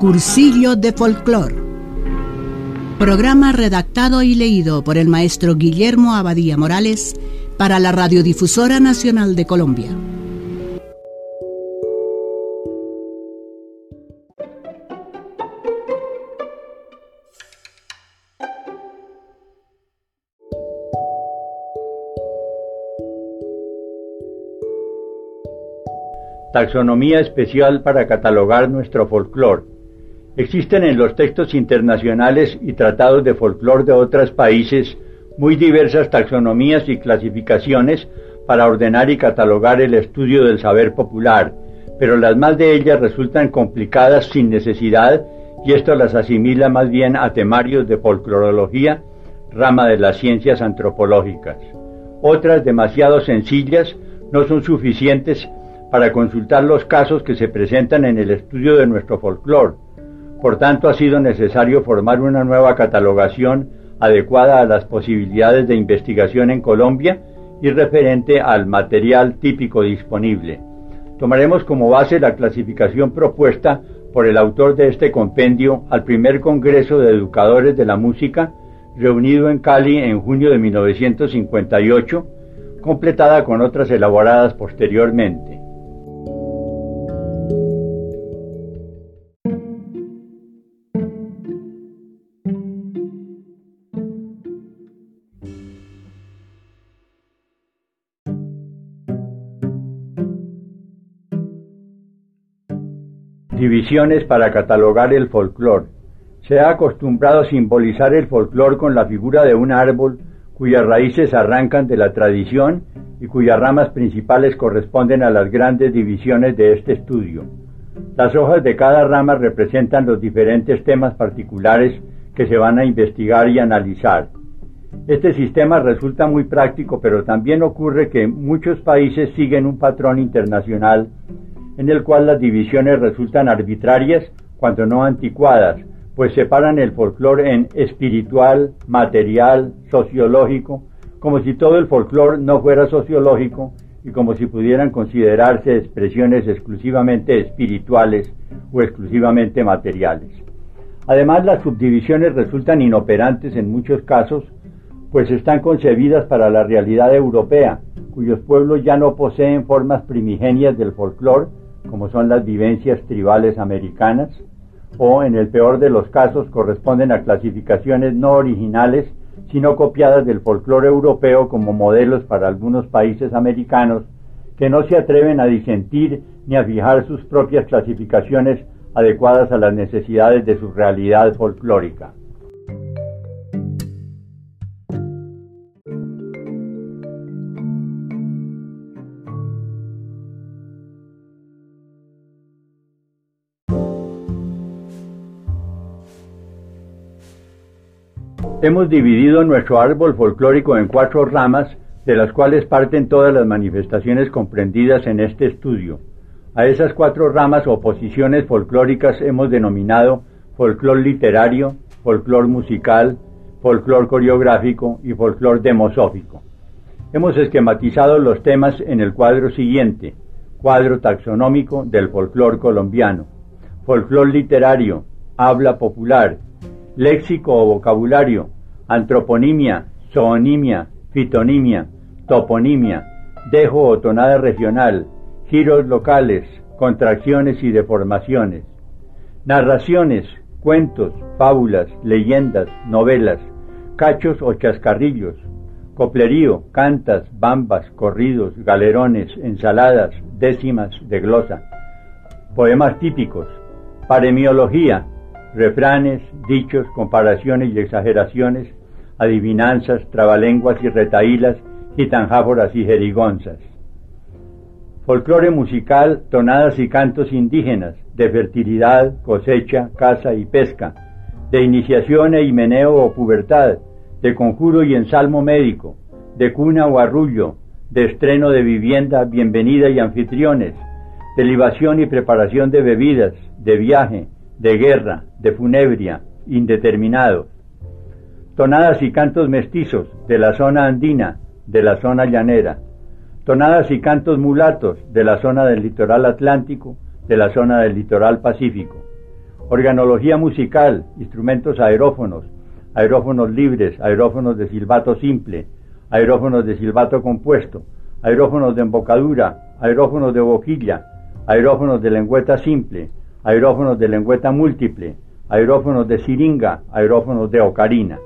Cursillo de Folclor. Programa redactado y leído por el maestro Guillermo Abadía Morales para la Radiodifusora Nacional de Colombia. Taxonomía especial para catalogar nuestro folclore. Existen en los textos internacionales y tratados de folclore de otros países muy diversas taxonomías y clasificaciones para ordenar y catalogar el estudio del saber popular, pero las más de ellas resultan complicadas sin necesidad y esto las asimila más bien a temarios de folclorología, rama de las ciencias antropológicas. Otras demasiado sencillas no son suficientes para consultar los casos que se presentan en el estudio de nuestro folclore. Por tanto, ha sido necesario formar una nueva catalogación adecuada a las posibilidades de investigación en Colombia y referente al material típico disponible. Tomaremos como base la clasificación propuesta por el autor de este compendio al primer Congreso de Educadores de la Música, reunido en Cali en junio de 1958, completada con otras elaboradas posteriormente. Divisiones para catalogar el folclore. Se ha acostumbrado a simbolizar el folclore con la figura de un árbol cuyas raíces arrancan de la tradición y cuyas ramas principales corresponden a las grandes divisiones de este estudio. Las hojas de cada rama representan los diferentes temas particulares que se van a investigar y analizar. Este sistema resulta muy práctico, pero también ocurre que muchos países siguen un patrón internacional en el cual las divisiones resultan arbitrarias cuando no anticuadas, pues separan el folclore en espiritual, material, sociológico, como si todo el folclore no fuera sociológico y como si pudieran considerarse expresiones exclusivamente espirituales o exclusivamente materiales. Además, las subdivisiones resultan inoperantes en muchos casos, pues están concebidas para la realidad europea, cuyos pueblos ya no poseen formas primigenias del folclore, como son las vivencias tribales americanas, o en el peor de los casos corresponden a clasificaciones no originales, sino copiadas del folclore europeo como modelos para algunos países americanos que no se atreven a disentir ni a fijar sus propias clasificaciones adecuadas a las necesidades de su realidad folclórica. Hemos dividido nuestro árbol folclórico en cuatro ramas, de las cuales parten todas las manifestaciones comprendidas en este estudio. A esas cuatro ramas o posiciones folclóricas hemos denominado folclor literario, folclor musical, folclor coreográfico y folclor demosófico. Hemos esquematizado los temas en el cuadro siguiente, cuadro taxonómico del folclor colombiano. Folclor literario, habla popular, léxico o vocabulario, antroponimia, zoonimia, fitonimia, toponimia, dejo o tonada regional, giros locales, contracciones y deformaciones, narraciones, cuentos, fábulas, leyendas, novelas, cachos o chascarrillos, coplerío, cantas, bambas, corridos, galerones, ensaladas, décimas de glosa, poemas típicos, paremiología, refranes, dichos, comparaciones y exageraciones, adivinanzas, trabalenguas y retaílas, gitanjáforas y jerigonzas. Folclore musical, tonadas y cantos indígenas, de fertilidad, cosecha, caza y pesca, de iniciación e himeneo o pubertad, de conjuro y ensalmo médico, de cuna o arrullo, de estreno de vivienda, bienvenida y anfitriones, de libación y preparación de bebidas, de viaje, de guerra, de funebria, indeterminados tonadas y cantos mestizos de la zona andina, de la zona llanera, tonadas y cantos mulatos de la zona del litoral atlántico, de la zona del litoral pacífico, Organología musical, instrumentos aerófonos, aerófonos libres, aerófonos de silbato simple, aerófonos de silbato compuesto, aerófonos de embocadura, aerófonos de boquilla, aerófonos de lengüeta simple, aerófonos de lengüeta múltiple, aerófonos de siringa, aerófonos de ocarina.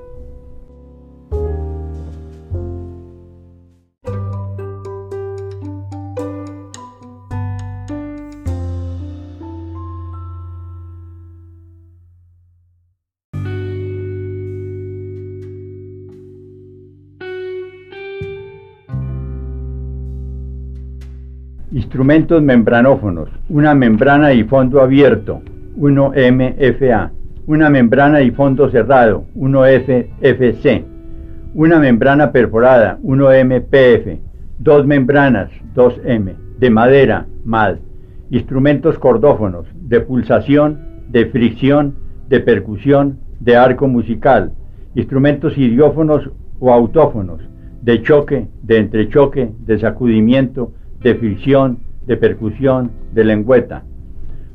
Instrumentos membranófonos. Una membrana y fondo abierto, 1MFA. Una membrana y fondo cerrado, 1FFC. Una membrana perforada, 1MPF. Dos membranas, 2M. De madera, MAD. Instrumentos cordófonos, de pulsación, de fricción, de percusión, de arco musical. Instrumentos idiófonos o autófonos, de choque, de entrechoque, de sacudimiento, de fricción, de percusión, de lengüeta.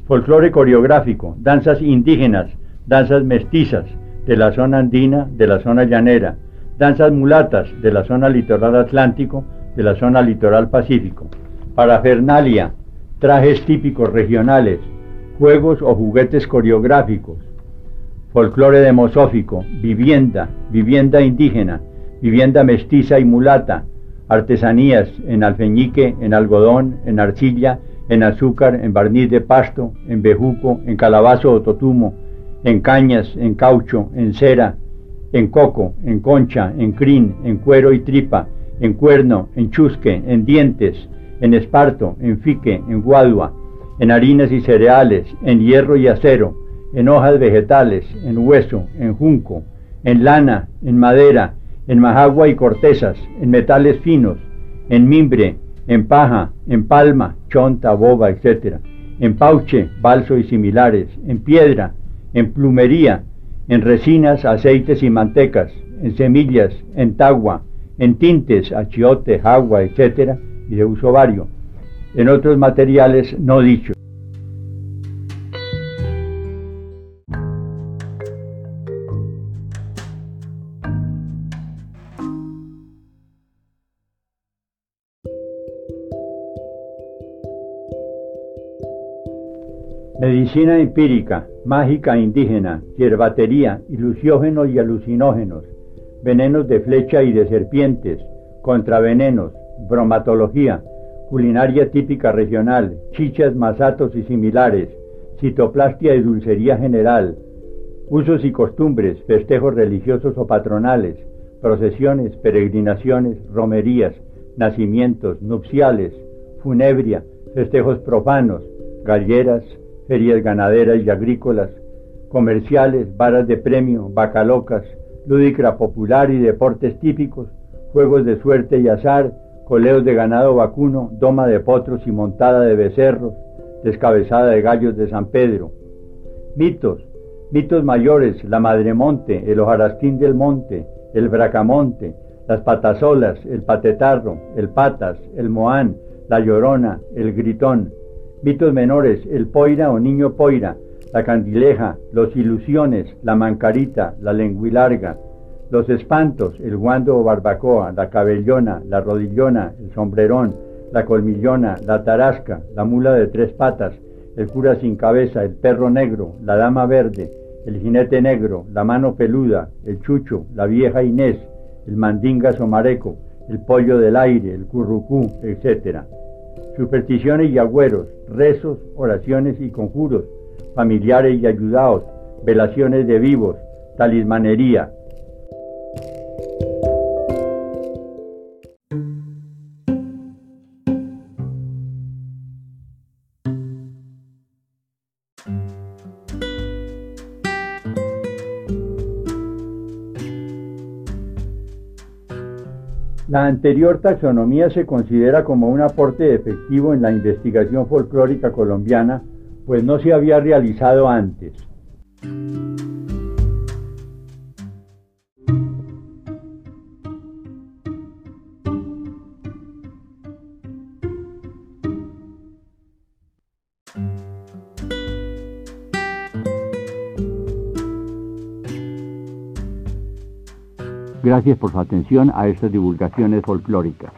Folclore coreográfico, danzas indígenas, danzas mestizas de la zona andina, de la zona llanera, danzas mulatas de la zona litoral atlántico, de la zona litoral pacífico. Parafernalia, trajes típicos regionales, juegos o juguetes coreográficos. Folclore demosófico, vivienda, vivienda indígena, vivienda mestiza y mulata, artesanías en alfeñique, en algodón, en arcilla, en azúcar, en barniz de pasto, en bejuco, en calabazo o totumo, en cañas, en caucho, en cera, en coco, en concha, en crin, en cuero y tripa, en cuerno, en chusque, en dientes, en esparto, en fique, en guadua, en harinas y cereales, en hierro y acero, en hojas vegetales, en hueso, en junco, en lana, en madera, en majagua y cortezas, en metales finos, en mimbre, en paja, en palma, chonta, boba, etc., en pauche, balso y similares, en piedra, en plumería, en resinas, aceites y mantecas, en semillas, en tagua, en tintes, achiote, agua, etc., y de uso vario, en otros materiales no dichos. Medicina empírica, mágica indígena, hierbatería, ilusiógenos y alucinógenos, venenos de flecha y de serpientes, contravenenos, bromatología, culinaria típica regional, chichas, masatos y similares, citoplastia y dulcería general, usos y costumbres, festejos religiosos o patronales, procesiones, peregrinaciones, romerías, nacimientos, nupciales, funebria, festejos profanos, galleras, ferias ganaderas y agrícolas, comerciales, varas de premio, bacalocas, lúdica popular y deportes típicos, juegos de suerte y azar, coleos de ganado vacuno, doma de potros y montada de becerros, descabezada de gallos de San Pedro. Mitos, mitos mayores, la Madremonte, el hojarasquín del monte, el bracamonte, las patasolas, el patetarro, el patas, el moán, la llorona, el gritón, Mitos menores, el poira o niño poira, la candileja, los ilusiones, la mancarita, la lenguilarga, los espantos, el guando o barbacoa, la cabellona, la rodillona, el sombrerón, la colmillona, la tarasca, la mula de tres patas, el cura sin cabeza, el perro negro, la dama verde, el jinete negro, la mano peluda, el chucho, la vieja Inés, el mandinga somareco, el pollo del aire, el currucú, etc supersticiones y agüeros, rezos, oraciones y conjuros, familiares y ayudados, velaciones de vivos, talismanería, La anterior taxonomía se considera como un aporte efectivo en la investigación folclórica colombiana, pues no se había realizado antes. Gracias por su atención a estas divulgaciones folclóricas.